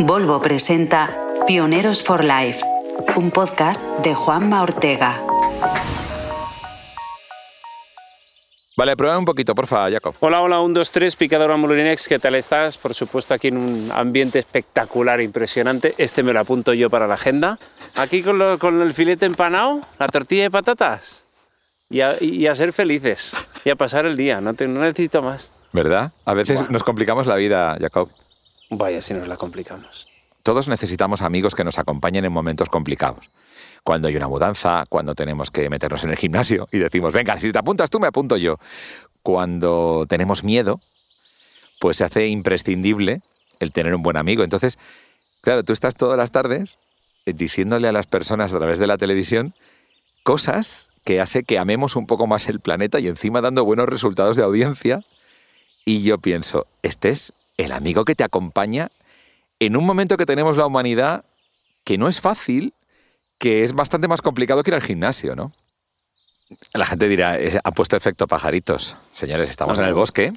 Volvo presenta Pioneros for Life, un podcast de Juanma Ortega. Vale, prueba un poquito, porfa, Jacob. Hola, hola, 1, 2, 3, picadora Molinex, ¿qué tal estás? Por supuesto, aquí en un ambiente espectacular, impresionante. Este me lo apunto yo para la agenda. Aquí con, lo- con el filete empanado, la tortilla de patatas. Y a, y a ser felices. Y a pasar el día, no, te- no necesito más. ¿Verdad? A veces Buah. nos complicamos la vida, Jacob. Vaya, si nos la complicamos. Todos necesitamos amigos que nos acompañen en momentos complicados. Cuando hay una mudanza, cuando tenemos que meternos en el gimnasio y decimos, venga, si te apuntas tú, me apunto yo. Cuando tenemos miedo, pues se hace imprescindible el tener un buen amigo. Entonces, claro, tú estás todas las tardes diciéndole a las personas a través de la televisión cosas que hace que amemos un poco más el planeta y encima dando buenos resultados de audiencia. Y yo pienso, este es el amigo que te acompaña en un momento que tenemos la humanidad que no es fácil, que es bastante más complicado que ir al gimnasio, ¿no? La gente dirá, "Eh, ha puesto efecto pajaritos. Señores, estamos en el bosque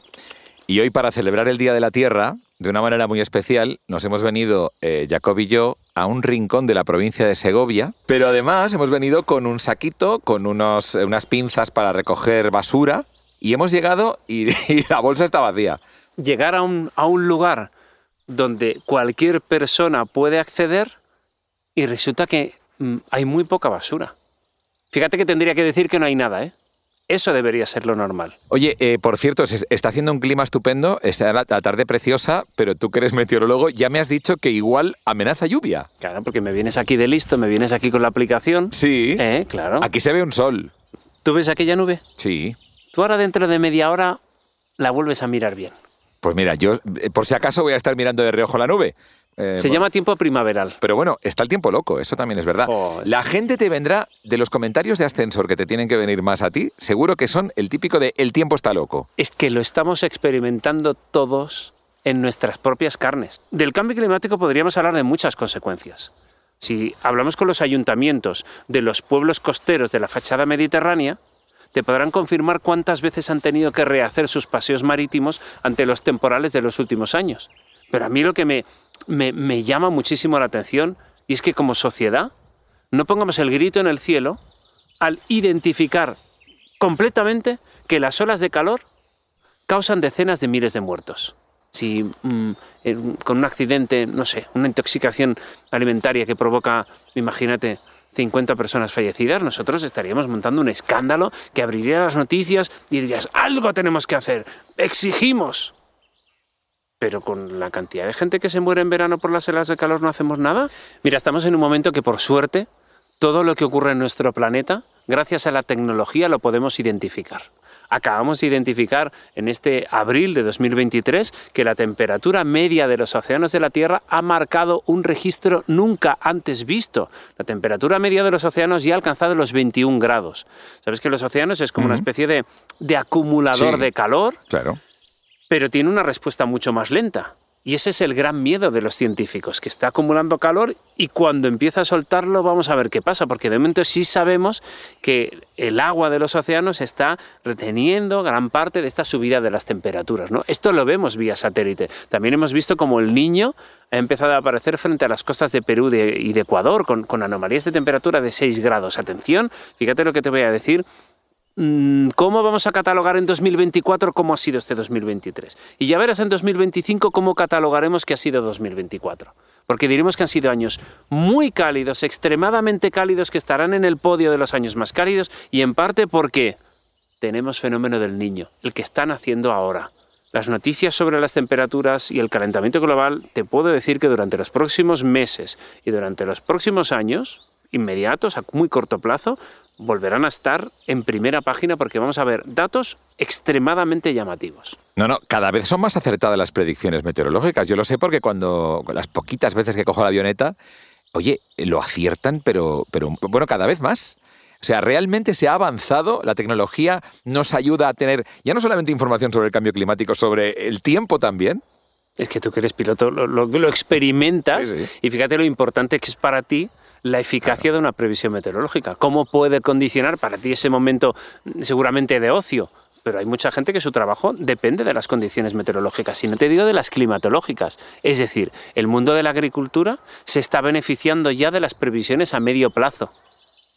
y hoy para celebrar el Día de la Tierra, de una manera muy especial, nos hemos venido, eh, Jacob y yo, a un rincón de la provincia de Segovia, pero además hemos venido con un saquito, con unos, eh, unas pinzas para recoger basura y hemos llegado y, y la bolsa está vacía. Llegar a un, a un lugar donde cualquier persona puede acceder y resulta que mm, hay muy poca basura. Fíjate que tendría que decir que no hay nada, ¿eh? Eso debería ser lo normal. Oye, eh, por cierto, se está haciendo un clima estupendo, está la, la tarde preciosa, pero tú que eres meteorólogo ya me has dicho que igual amenaza lluvia. Claro, porque me vienes aquí de listo, me vienes aquí con la aplicación. Sí. Eh, claro. Aquí se ve un sol. ¿Tú ves aquella nube? Sí. Tú ahora dentro de media hora la vuelves a mirar bien. Pues mira, yo eh, por si acaso voy a estar mirando de reojo la nube. Eh, Se bueno, llama tiempo primaveral. Pero bueno, está el tiempo loco, eso también es verdad. La gente te vendrá de los comentarios de ascensor que te tienen que venir más a ti, seguro que son el típico de el tiempo está loco. Es que lo estamos experimentando todos en nuestras propias carnes. Del cambio climático podríamos hablar de muchas consecuencias. Si hablamos con los ayuntamientos de los pueblos costeros de la fachada mediterránea, te podrán confirmar cuántas veces han tenido que rehacer sus paseos marítimos ante los temporales de los últimos años. Pero a mí lo que me, me, llama muchísimo la atención y es que como sociedad no pongamos el grito en el cielo al identificar completamente que las olas de calor causan decenas de miles de muertos. Si mm, con un accidente, no sé, una intoxicación alimentaria que provoca, imagínate, 50 personas fallecidas, nosotros estaríamos montando un escándalo que abriría las noticias y dirías, algo tenemos que hacer, exigimos. Pero con la cantidad de gente que se muere en verano por las olas de calor no hacemos nada. Mira, estamos en un momento que por suerte todo lo que ocurre en nuestro planeta, gracias a la tecnología, lo podemos identificar. Acabamos de identificar en este abril de 2023 que la temperatura media de los océanos de la Tierra ha marcado un registro nunca antes visto. La temperatura media de los océanos ya ha alcanzado los 21 grados. Sabes que los océanos es como una especie de, de acumulador Sí. de calor Claro. pero tiene una respuesta mucho más lenta. Y ese es el gran miedo de los científicos, que está acumulando calor y cuando empieza a soltarlo vamos a ver qué pasa, porque de momento sí sabemos que el agua de los océanos está reteniendo gran parte de esta subida de las temperaturas. ¿no? Esto lo vemos vía satélite. También hemos visto como el niño ha empezado a aparecer frente a las costas de Perú y de Ecuador con, con anomalías de temperatura de 6 grados. Atención, fíjate lo que te voy a decir. Mm, ¿Cómo vamos a catalogar en 2024 cómo ha sido este 2023? Y ya verás en 2025 cómo catalogaremos que ha sido 2024. Porque diremos que han sido años muy cálidos, extremadamente cálidos, que estarán en el podio de los años más cálidos, y en parte porque tenemos fenómeno del niño, el que están haciendo ahora. Las noticias sobre las temperaturas y el calentamiento global, te puedo decir que durante los próximos meses y durante los próximos años, inmediatos, a muy corto plazo, volverán a estar en primera página porque vamos a ver datos extremadamente llamativos. No, no, cada vez son más acertadas las predicciones meteorológicas. Yo lo sé porque cuando las poquitas veces que cojo la avioneta, oye, lo aciertan, pero, pero bueno, cada vez más. O sea, realmente se ha avanzado, la tecnología nos ayuda a tener ya no solamente información sobre el cambio climático, sobre el tiempo también. Es que tú que eres piloto lo, lo- lo experimentas Sí, sí. y fíjate lo importante que es para ti la eficacia de una previsión meteorológica. ¿Cómo puede condicionar para ti ese momento mm, seguramente de ocio? pero hay mucha gente que su trabajo depende de las condiciones meteorológicas, y no te digo de las climatológicas. Es decir, el mundo de la agricultura se está beneficiando ya de las previsiones a medio plazo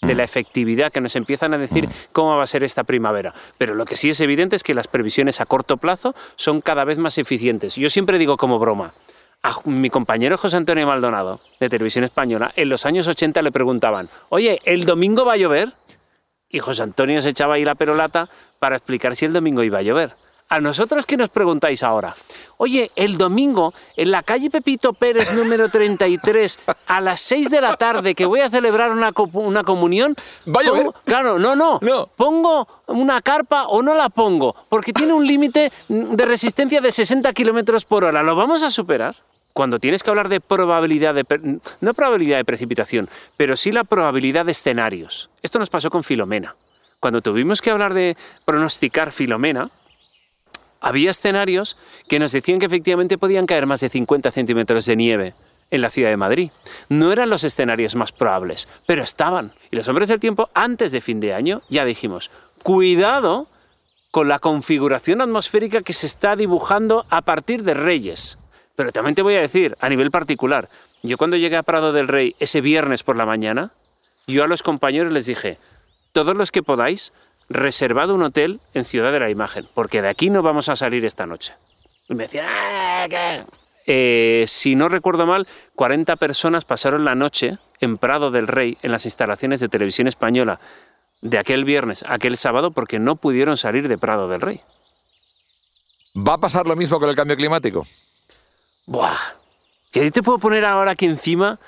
de la efectividad que nos empiezan a decir cómo va a ser esta primavera. Pero lo que sí es evidente es que las previsiones a corto plazo son cada vez más eficientes. Yo siempre digo como broma, a mi compañero José Antonio Maldonado, de Televisión Española, en los años 80 le preguntaban, oye, ¿el domingo va a llover? Y José Antonio se echaba ahí la perolata para explicar si el domingo iba a llover. A nosotros que nos preguntáis ahora, oye, el domingo en la calle Pepito Pérez número 33 a las 6 de la tarde que voy a celebrar una, una comunión, ¿Va a llover? Claro, no, no, No. ¿Pongo una carpa o no la pongo? Porque tiene un límite de resistencia de 60 kilómetros por hora. ¿Lo vamos a superar? Cuando tienes que hablar de probabilidad de... No probabilidad de precipitación, pero sí la probabilidad de escenarios. Esto nos pasó con Filomena. Cuando tuvimos que hablar de pronosticar Filomena, había escenarios que nos decían que efectivamente podían caer más de 50 centímetros de nieve en la ciudad de Madrid. No eran los escenarios más probables, pero estaban. Y los hombres del tiempo, antes de fin de año, ya dijimos, cuidado con la configuración atmosférica que se está dibujando a partir de Reyes. Pero también te voy a decir, a nivel particular, yo cuando llegué a Prado del Rey ese viernes por la mañana, yo a los compañeros les dije, todos los que podáis, reservad un hotel en Ciudad de la Imagen, porque de aquí no vamos a salir esta noche. Y me decían, "Ah, ¿qué?". Eh, si no recuerdo mal, 40 personas pasaron la noche en Prado del Rey, en las instalaciones de televisión española, de aquel viernes aquel sábado, porque no pudieron salir de Prado del Rey. ¿Va a pasar lo mismo con el cambio climático? Buah. Que yo te puedo poner ahora aquí encima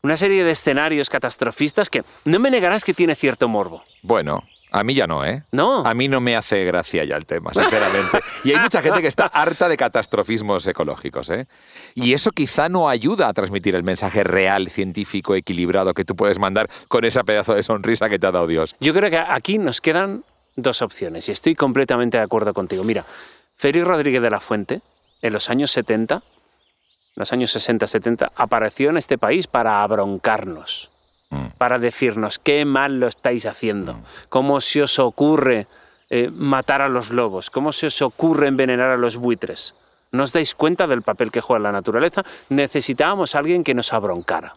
una serie de escenarios catastrofistas que no me negarás que tiene cierto morbo. Bueno, a mí ya no, ¿eh? No. A mí no me hace gracia ya el tema, sinceramente. Y hay mucha gente que está harta de catastrofismos ecológicos, ¿eh? Y eso quizá no ayuda a transmitir el mensaje real, científico, equilibrado que tú puedes mandar con esa pedazo de sonrisa que te ha dado Dios. Yo creo que aquí nos quedan dos opciones y estoy completamente de acuerdo contigo. Mira, Félix Rodríguez de la Fuente, en los años 70, los años 60-70, apareció en este país para abroncarnos, para decirnos qué mal lo estáis haciendo, cómo se os ocurre eh, matar a los lobos, cómo se os ocurre envenenar a los buitres. ¿No os dais cuenta del papel que juega la naturaleza? Necesitábamos a alguien que nos abroncara.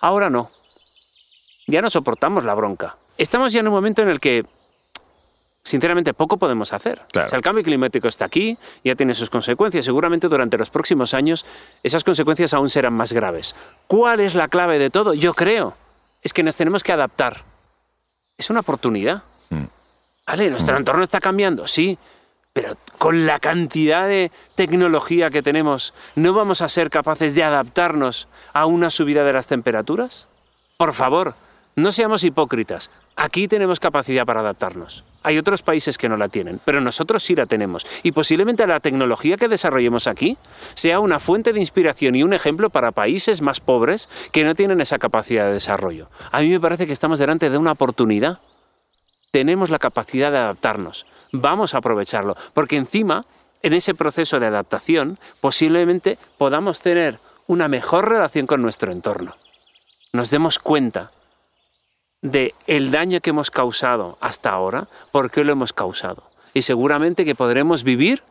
Ahora no. Ya no soportamos la bronca. Estamos ya en un momento en el que sinceramente poco podemos hacer. Claro. O sea, el cambio climático está aquí, ya tiene sus consecuencias. Seguramente durante los próximos años esas consecuencias aún serán más graves. ¿Cuál es la clave de todo? Yo creo. Es que nos tenemos que adaptar. Es una oportunidad. Mm. ¿Vale? Nuestro entorno está cambiando, sí. Pero con la cantidad de tecnología que tenemos, ¿no vamos a ser capaces de adaptarnos a una subida de las temperaturas? Por favor, no seamos hipócritas. Aquí tenemos capacidad para adaptarnos. Hay otros países que no la tienen, pero nosotros sí la tenemos. Y posiblemente la tecnología que desarrollemos aquí sea una fuente de inspiración y un ejemplo para países más pobres que no tienen esa capacidad de desarrollo. A mí me parece que estamos delante de una oportunidad. Tenemos la capacidad de adaptarnos. Vamos a aprovecharlo. Porque encima, en ese proceso de adaptación, posiblemente podamos tener una mejor relación con nuestro entorno. Nos demos cuenta de el daño que hemos causado hasta ahora, por qué lo hemos causado. Y seguramente que podremos vivir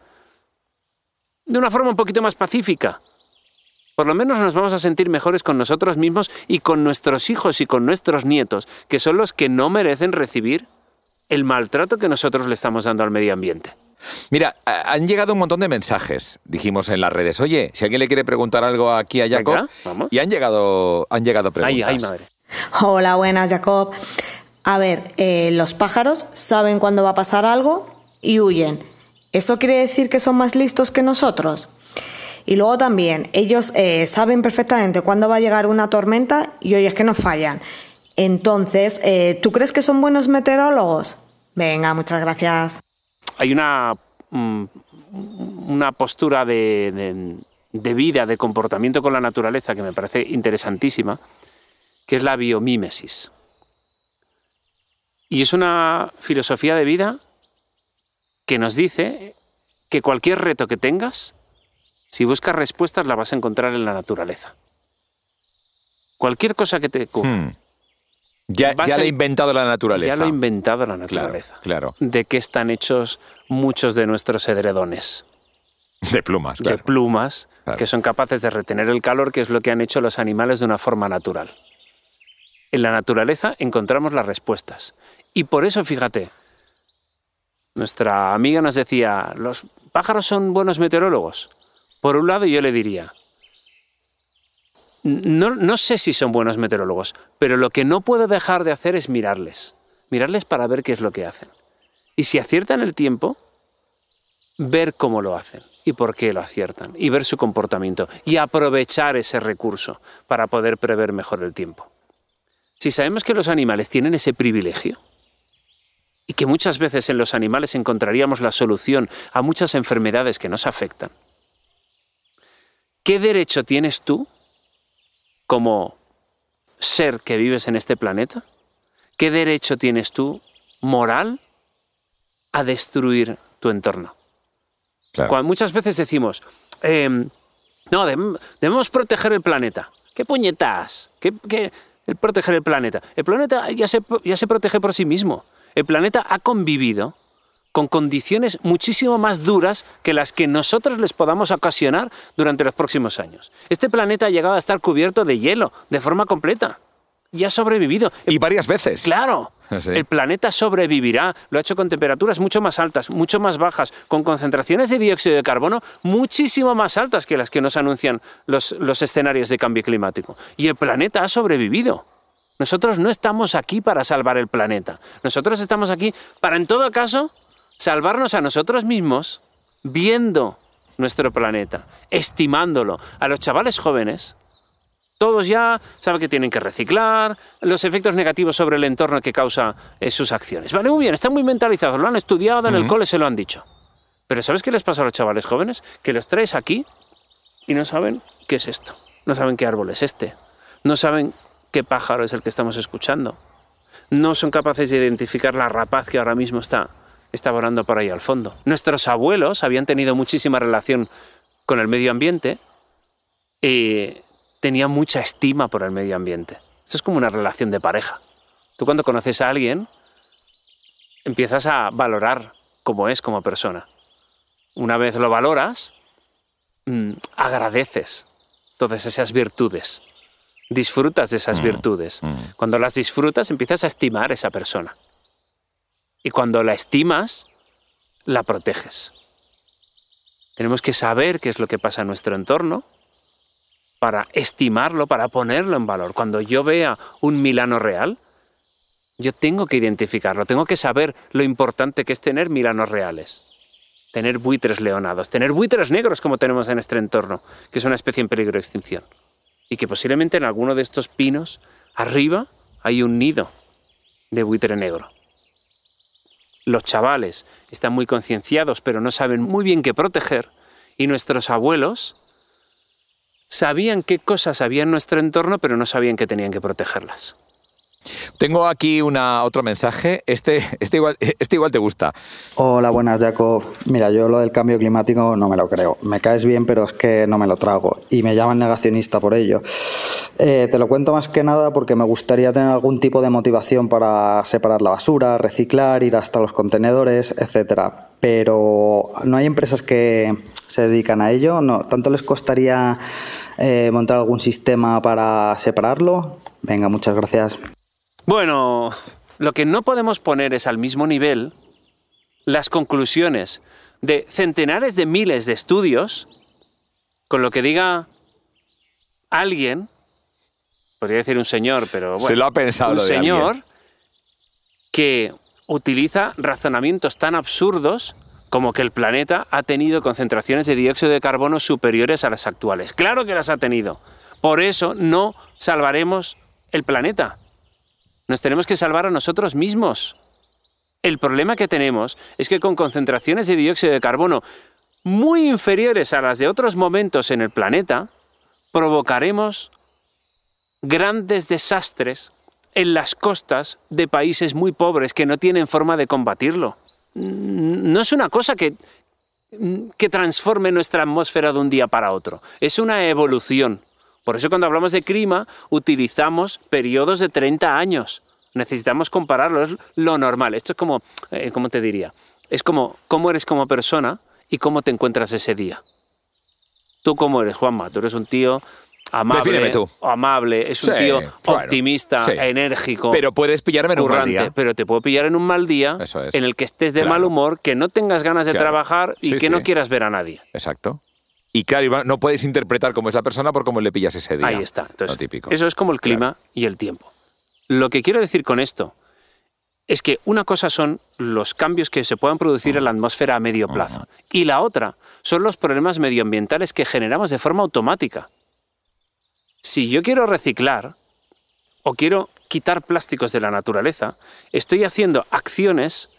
de una forma un poquito más pacífica. Por lo menos nos vamos a sentir mejores con nosotros mismos y con nuestros hijos y con nuestros nietos, que son los que no merecen recibir el maltrato que nosotros le estamos dando al medio ambiente. Mira, han llegado un montón de mensajes, dijimos en las redes. Oye, si alguien le quiere preguntar algo aquí a Jacob, y han llegado, han llegado Ay, preguntas. ay, madre. Hola, buenas, Jacob. A ver, eh, los pájaros saben cuándo va a pasar algo y huyen. ¿Eso quiere decir que son más listos que nosotros? Y luego también, ellos eh, saben perfectamente cuándo va a llegar una tormenta y hoy es que no fallan. Entonces, eh, ¿tú crees que son buenos meteorólogos? Venga, muchas gracias. hay una, mm, una postura de, de- de vida, de comportamiento con la naturaleza que me parece interesantísima, que es la biomímesis. Y es una filosofía de vida que nos dice que cualquier reto que tengas, si buscas respuestas, la vas a encontrar en la naturaleza. Cualquier cosa que te ocurra. Hmm. Ya, ya a- lo ha inventado la naturaleza. Ya lo ha inventado la Claro, naturaleza. claro. ¿De qué están hechos muchos de nuestros edredones? De plumas, claro. De plumas, Claro. que son capaces de retener el calor, que es lo que han hecho los animales de una forma natural. En la naturaleza encontramos las respuestas. Y por eso, fíjate, nuestra amiga nos decía, ¿los pájaros son buenos meteorólogos? Por un lado, yo le diría, no, no sé si son buenos meteorólogos, pero lo que no puedo dejar de hacer es mirarles. Mirarles para ver qué es lo que hacen. Y si aciertan el tiempo, ver cómo lo hacen y por qué lo aciertan y ver su comportamiento y aprovechar ese recurso para poder prever mejor el tiempo. Si sabemos que los animales tienen ese privilegio y que muchas veces en los animales encontraríamos la solución a muchas enfermedades que nos afectan, ¿qué derecho tienes tú como ser que vives en este planeta? ¿Qué derecho tienes tú moral a destruir tu entorno? Claro. Cuando muchas veces decimos, em, no, deb- debemos proteger el planeta. ¿Qué puñetas? ¿Qué, qué- el proteger el planeta? El planeta ya se, ya se protege por sí mismo. El planeta ha convivido con condiciones muchísimo más duras que las que nosotros les podamos ocasionar durante los próximos años. Este planeta ha llegado a estar cubierto de hielo de forma completa. Y ha sobrevivido. Y varias veces. Claro. El planeta sobrevivirá. Lo ha hecho con temperaturas mucho más altas, mucho más bajas, con concentraciones de dióxido de carbono muchísimo más altas que las que nos anuncian los escenarios de cambio climático. Y el planeta ha sobrevivido. Nosotros no estamos aquí para salvar el planeta. Nosotros estamos aquí para, en todo caso, salvarnos a nosotros mismos viendo nuestro planeta, estimándolo. A los chavales jóvenes, todos ya saben que tienen que reciclar, los efectos negativos sobre el entorno que causa eh, sus acciones. Vale, muy bien, están muy mentalizados, lo han estudiado en el cole, se lo han dicho. Pero ¿sabes qué les pasa a los chavales jóvenes? Que los traes aquí y no saben qué es esto. No saben qué árbol es este. No saben qué pájaro es el que estamos escuchando. No son capaces de identificar la rapaz que ahora mismo está, está volando por ahí al fondo. Nuestros abuelos habían tenido muchísima relación con el medio ambiente y tenía mucha estima por el medio ambiente. Esto es como una relación de pareja. Tú cuando conoces a alguien, empiezas a valorar cómo es como persona. Una vez lo valoras, mm, agradeces todas esas virtudes. Disfrutas de esas virtudes. Cuando las disfrutas, empiezas a estimar a esa persona. Y cuando la estimas, la proteges. Tenemos que saber qué es lo que pasa en nuestro entorno para estimarlo, para ponerlo en valor. Cuando yo vea un Milano real, yo tengo que identificarlo, tengo que saber lo importante que es tener Milanos reales. Tener buitres leonados, tener buitres negros como tenemos en nuestro entorno, que es una especie en peligro de extinción. Y que posiblemente en alguno de estos pinos, arriba, hay un nido de buitre negro. Los chavales están muy concienciados, pero no saben muy bien qué proteger. Y nuestros abuelos sabían qué cosas había en nuestro entorno, pero no sabían que tenían que protegerlas. Tengo aquí una, otro mensaje. Este, este, igual, este igual te gusta. Hola, buenas, Jacob. Mira, yo lo del cambio climático no me lo creo. Me caes bien, pero es que no me lo trago. Y me llaman negacionista por ello. Eh, te lo cuento más que nada porque me gustaría tener algún tipo de motivación para separar la basura, reciclar, ir hasta los contenedores, etcétera. Pero no hay empresas que se dedican a ello. No, ¿Tanto les costaría eh, montar algún sistema para separarlo? Venga, muchas gracias. Bueno, lo que no podemos poner es al mismo nivel las conclusiones de centenares de miles de estudios con lo que diga alguien, podría decir un señor, pero bueno, Se lo ha pensado un señor alguien. que utiliza razonamientos tan absurdos como que el planeta ha tenido concentraciones de dióxido de carbono superiores a las actuales. Claro que las ha tenido. Por eso no salvaremos el planeta. Nos tenemos que salvar a nosotros mismos. El problema que tenemos es que con concentraciones de dióxido de carbono muy inferiores a las de otros momentos en el planeta, provocaremos grandes desastres en las costas de países muy pobres que no tienen forma de combatirlo. No es una cosa que, que transforme nuestra atmósfera de un día para otro, es una evolución. Por eso cuando hablamos de clima utilizamos periodos de 30 años, Necesitamos compararlo, es lo normal. Esto es como, eh, ¿cómo te diría? Es como cómo eres como persona y cómo te encuentras ese día. ¿Tú cómo eres, Juanma? Tú eres un tío amable, tú. amable, es un Sí, tío optimista, sí. enérgico, Pero puedes pillarme en un mal currante, día. pero te puedo pillar en un mal día es. en el que estés de Claro. mal humor, que no tengas ganas de Claro. trabajar y Sí, que no quieras ver a nadie. Exacto. Y claro, no puedes interpretar cómo es la persona por cómo le pillas ese día. Ahí está. Entonces, Lo típico. Eso es como el clima y el tiempo. Lo que quiero decir con esto es que una cosa son los cambios que se puedan producir en la atmósfera a medio plazo y la otra son los problemas medioambientales que generamos de forma automática. Si yo quiero reciclar o quiero quitar plásticos de la naturaleza, estoy haciendo acciones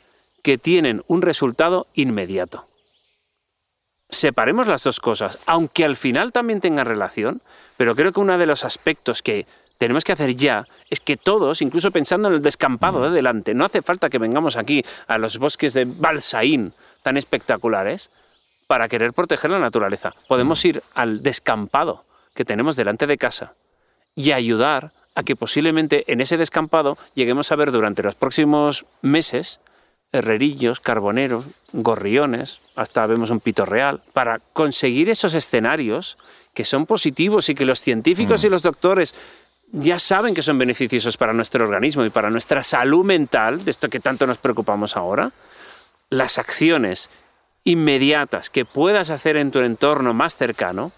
que tienen un resultado inmediato. Separemos las dos cosas, aunque al final también tengan relación, pero creo que uno de los aspectos que tenemos que hacer ya es que todos, incluso pensando en el descampado de delante, no hace falta que vengamos aquí a los bosques de Balsaín tan espectaculares para querer proteger la naturaleza. Podemos ir al descampado que tenemos delante de casa y ayudar a que posiblemente en ese descampado lleguemos a ver durante los próximos meses herrerillos, carboneros, gorriones, hasta vemos un pito real, para conseguir esos escenarios que son positivos y que los científicos y los doctores ya saben que son beneficiosos para nuestro organismo y para nuestra salud mental, de esto que tanto nos preocupamos ahora, las acciones inmediatas que puedas hacer en tu entorno más cercano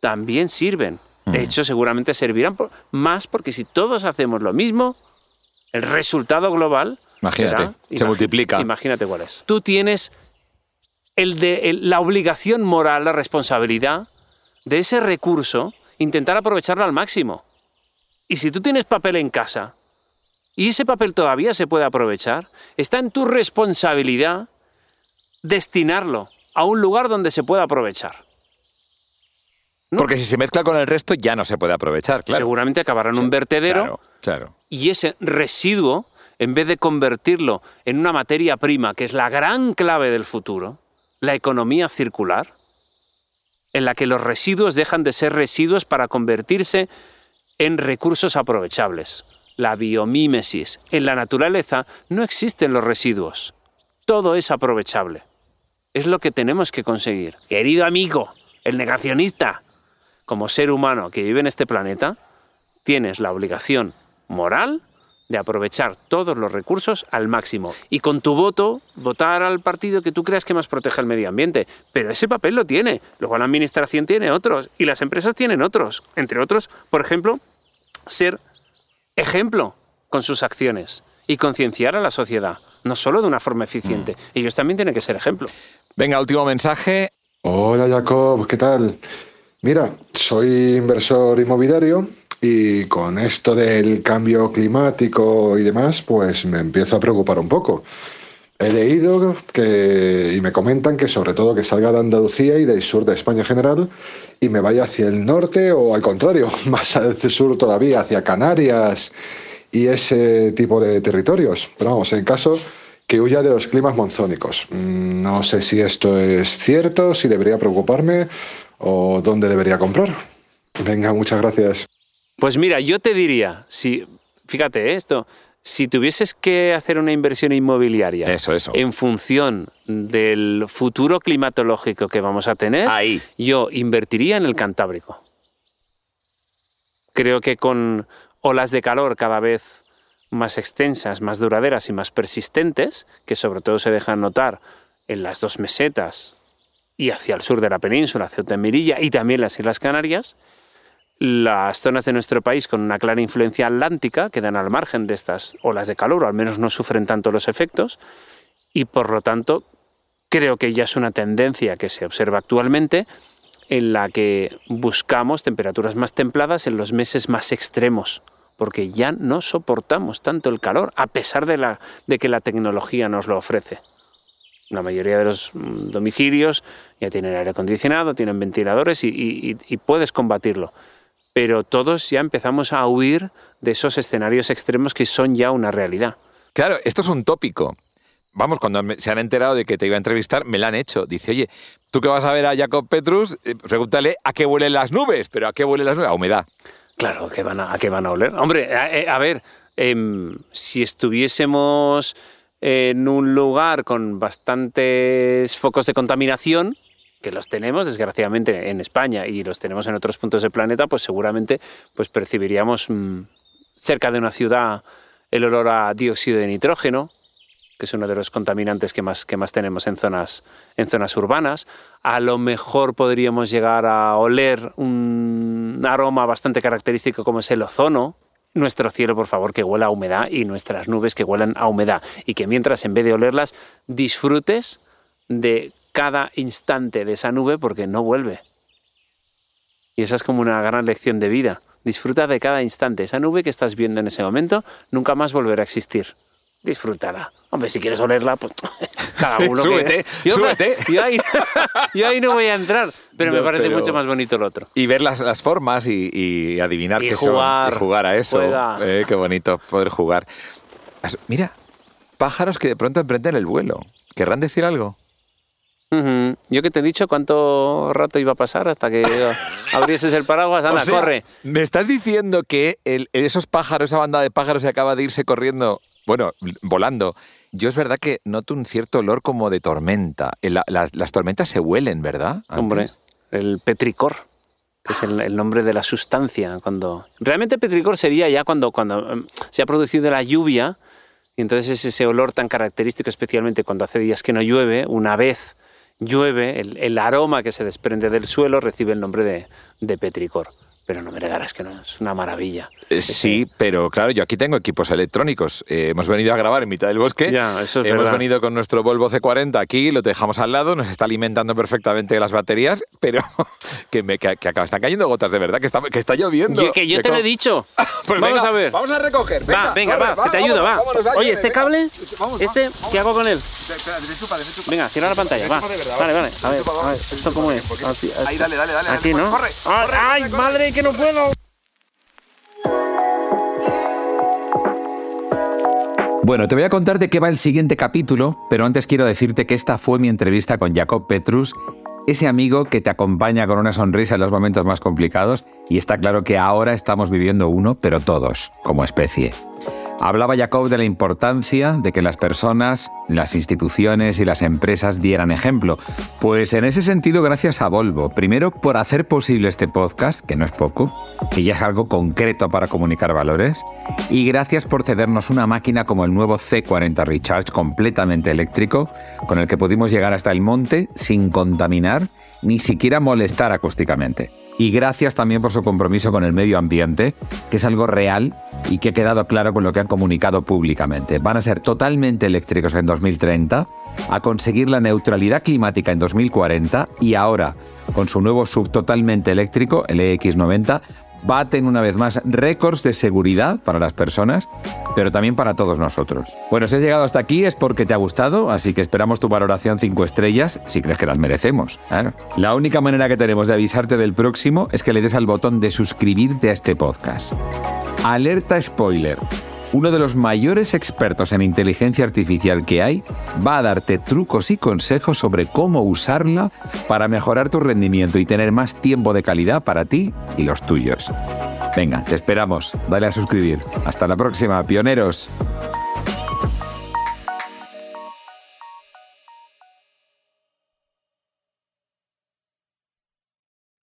también sirven. De hecho, seguramente servirán por- más porque si todos hacemos lo mismo, el resultado global Imagínate, será- se imagi- multiplica. Imagínate cuál es. Tú tienes el de, el- la obligación moral, la responsabilidad de ese recurso, intentar aprovecharlo al máximo. Y si tú tienes papel en casa y ese papel todavía se puede aprovechar, está en tu responsabilidad destinarlo a un lugar donde se pueda aprovechar. ¿no? Porque si se mezcla con el resto ya no se puede aprovechar, claro. Seguramente acabará en un vertedero Claro, claro. y ese residuo, en vez de convertirlo en una materia prima, que es la gran clave del futuro, la economía circular, en la que los residuos dejan de ser residuos para convertirse en recursos aprovechables. La biomímesis. En la naturaleza no existen los residuos. Todo es aprovechable. Es lo que tenemos que conseguir. Querido amigo, el negacionista, como ser humano que vive en este planeta, tienes la obligación moral de aprovechar todos los recursos al máximo. Y con tu voto, votar al partido que tú creas que más protege el medio ambiente. Pero ese papel lo tiene. Luego la administración tiene otros y las empresas tienen otros. Entre otros, por ejemplo, ser ejemplo con sus acciones y concienciar a la sociedad. No solo de una forma eficiente. Ellos también tienen que ser ejemplo. Venga, último mensaje. Hola Jacob, ¿qué tal? Mira, soy inversor inmobiliario y con esto del cambio climático y demás, pues me empiezo a preocupar un poco. He leído que, y me comentan que sobre todo que salga de Andalucía y del sur de España en general y me vaya hacia el norte o al contrario, más al sur todavía, hacia Canarias y ese tipo de territorios. Pero vamos, en caso que huya de los climas monzónicos. Mm, No sé si esto es cierto, si debería preocuparme o dónde debería comprar. Venga, muchas gracias. Pues mira, yo te diría, si, fíjate ¿eh? esto, si tuvieses que hacer una inversión inmobiliaria Eso, eso. en función del futuro climatológico que vamos a tener, Ahí. yo invertiría en el Cantábrico. Creo que con olas de calor cada vez más extensas, más duraderas y más persistentes, que sobre todo se dejan notar en las dos mesetas y hacia el sur de la península, Ceuta y y también las Islas Canarias, las zonas de nuestro país con una clara influencia atlántica quedan al margen de estas olas de calor, o al menos no sufren tanto los efectos, y por lo tanto creo que ya es una tendencia que se observa actualmente en la que buscamos temperaturas más templadas en los meses más extremos, porque ya no soportamos tanto el calor, a pesar de, la, de que la tecnología nos lo ofrece. La mayoría de los mm, domicilios ya tienen aire acondicionado, tienen ventiladores y, y- y puedes combatirlo. Pero todos ya empezamos a huir de esos escenarios extremos que son ya una realidad. Claro, esto es un tópico. Vamos, cuando se han enterado de que te iba a entrevistar, me lo han hecho. Dice, oye, tú que vas a ver a Jacob Petrus, eh, pregúntale a qué huelen las nubes. ¿Pero a qué huelen las nubes? A humedad. Claro, ¿a qué van a, a qué van a oler? Hombre, a, eh, a ver, em, si estuviésemos en un lugar con bastantes focos de contaminación, que los tenemos desgraciadamente en España y los tenemos en otros puntos del planeta, pues seguramente pues percibiríamos mm, cerca de una ciudad el olor a dióxido de nitrógeno, que es uno de los contaminantes que más, que más tenemos en zonas, en zonas urbanas. A lo mejor podríamos llegar a oler un aroma bastante característico como es el ozono. Nuestro cielo, por favor, que huela a humedad y nuestras nubes que huelan a humedad. Y que mientras, en vez de olerlas, disfrutes de cada instante de esa nube porque no vuelve. Y esa es como una gran lección de vida. Disfruta de cada instante. Esa nube que estás viendo en ese momento nunca más volverá a existir. Disfrútala. Hombre, si quieres olerla, pues cada uno súbete, Yo, súbete. Yo ahí, yo ahí no voy a entrar, pero me parece pero- mucho más bonito el otro. Y ver las, las formas y, y adivinar Y qué son, jugar. y jugar a eso. Eh, qué bonito poder jugar. Mira, pájaros que de pronto emprenden el vuelo. ¿Querrán decir algo? Ujú. Yo que te he dicho cuánto rato iba a pasar hasta que abrieses el paraguas. Anda, O sea, corre. ¿Me estás diciendo que el- esos pájaros, esa banda de pájaros que acaba de irse corriendo, bueno, volando, yo es verdad que noto un cierto olor como de tormenta. La- las, las tormentas se huelen, ¿verdad? Antes. Hombre, el petricor, que es el, el nombre de la sustancia. Cuando Realmente petricor sería ya cuando, cuando em, se ha producido la lluvia y entonces es ese olor tan característico, especialmente cuando hace días que no llueve, una vez llueve, el, el aroma que se desprende del suelo recibe el nombre de, de petricor. Pero no me negarás que no, es una maravilla. Eh, Sí, pero claro, yo aquí tengo equipos electrónicos. Eh, hemos venido a grabar en mitad del bosque. Ya, eso es hemos verdad. venido con nuestro Volvo C40 aquí, lo dejamos al lado, nos está alimentando perfectamente las baterías, pero que, me, que, que acá- están cayendo gotas de verdad, que está, que está lloviendo. Yo, que yo te lo he dicho. Pues vamos venga, a ver. Vamos a recoger. va, venga, va, que te ayudo, va. vámonos, Oye, este venga. cable, Vamos, este, vamos, ¿qué hago con él? Espera, desenchufa, desenchufa. Venga, cierra la pantalla, va. Vale, va. vale. A ver. ¿esto cómo es? Ahí, dale, dale, dale. Aquí, ¿no? Corre, ¡Ay, madre, que no puedo! Bueno, te voy a contar de qué va el siguiente capítulo, pero antes quiero decirte que esta fue mi entrevista con Jacob Petrus, ese amigo que te acompaña con una sonrisa en los momentos más complicados, y está claro que ahora estamos viviendo uno, pero todos, como especie. Hablaba Jacob de la importancia de que las personas, las instituciones y las empresas dieran ejemplo. Pues en ese sentido, gracias a Volvo. Primero, por hacer posible este podcast, que no es poco, que ya es algo concreto para comunicar valores. Y gracias por cedernos una máquina como el nuevo C40 Recharge completamente eléctrico, con el que pudimos llegar hasta el monte sin contaminar ni siquiera molestar acústicamente. Y gracias también por su compromiso con el medio ambiente, que es algo real y que ha quedado claro con lo que han comunicado públicamente. Van a ser totalmente eléctricos en 2030, a conseguir la neutralidad climática en 2040 y ahora, con su nuevo sub totalmente eléctrico, el EX90, baten una vez más récords de seguridad para las personas, pero también para todos nosotros. Bueno, si has llegado hasta aquí es porque te ha gustado, así que esperamos tu valoración 5 estrellas si crees que las merecemos. La única manera que tenemos de avisarte del próximo es que le des al botón de suscribirte a este podcast. Alerta spoiler. Uno de los mayores expertos en inteligencia artificial que hay va a darte trucos y consejos sobre cómo usarla para mejorar tu rendimiento y tener más tiempo de calidad para ti y los tuyos. Venga, te esperamos. Dale a suscribir. Hasta la próxima, pioneros.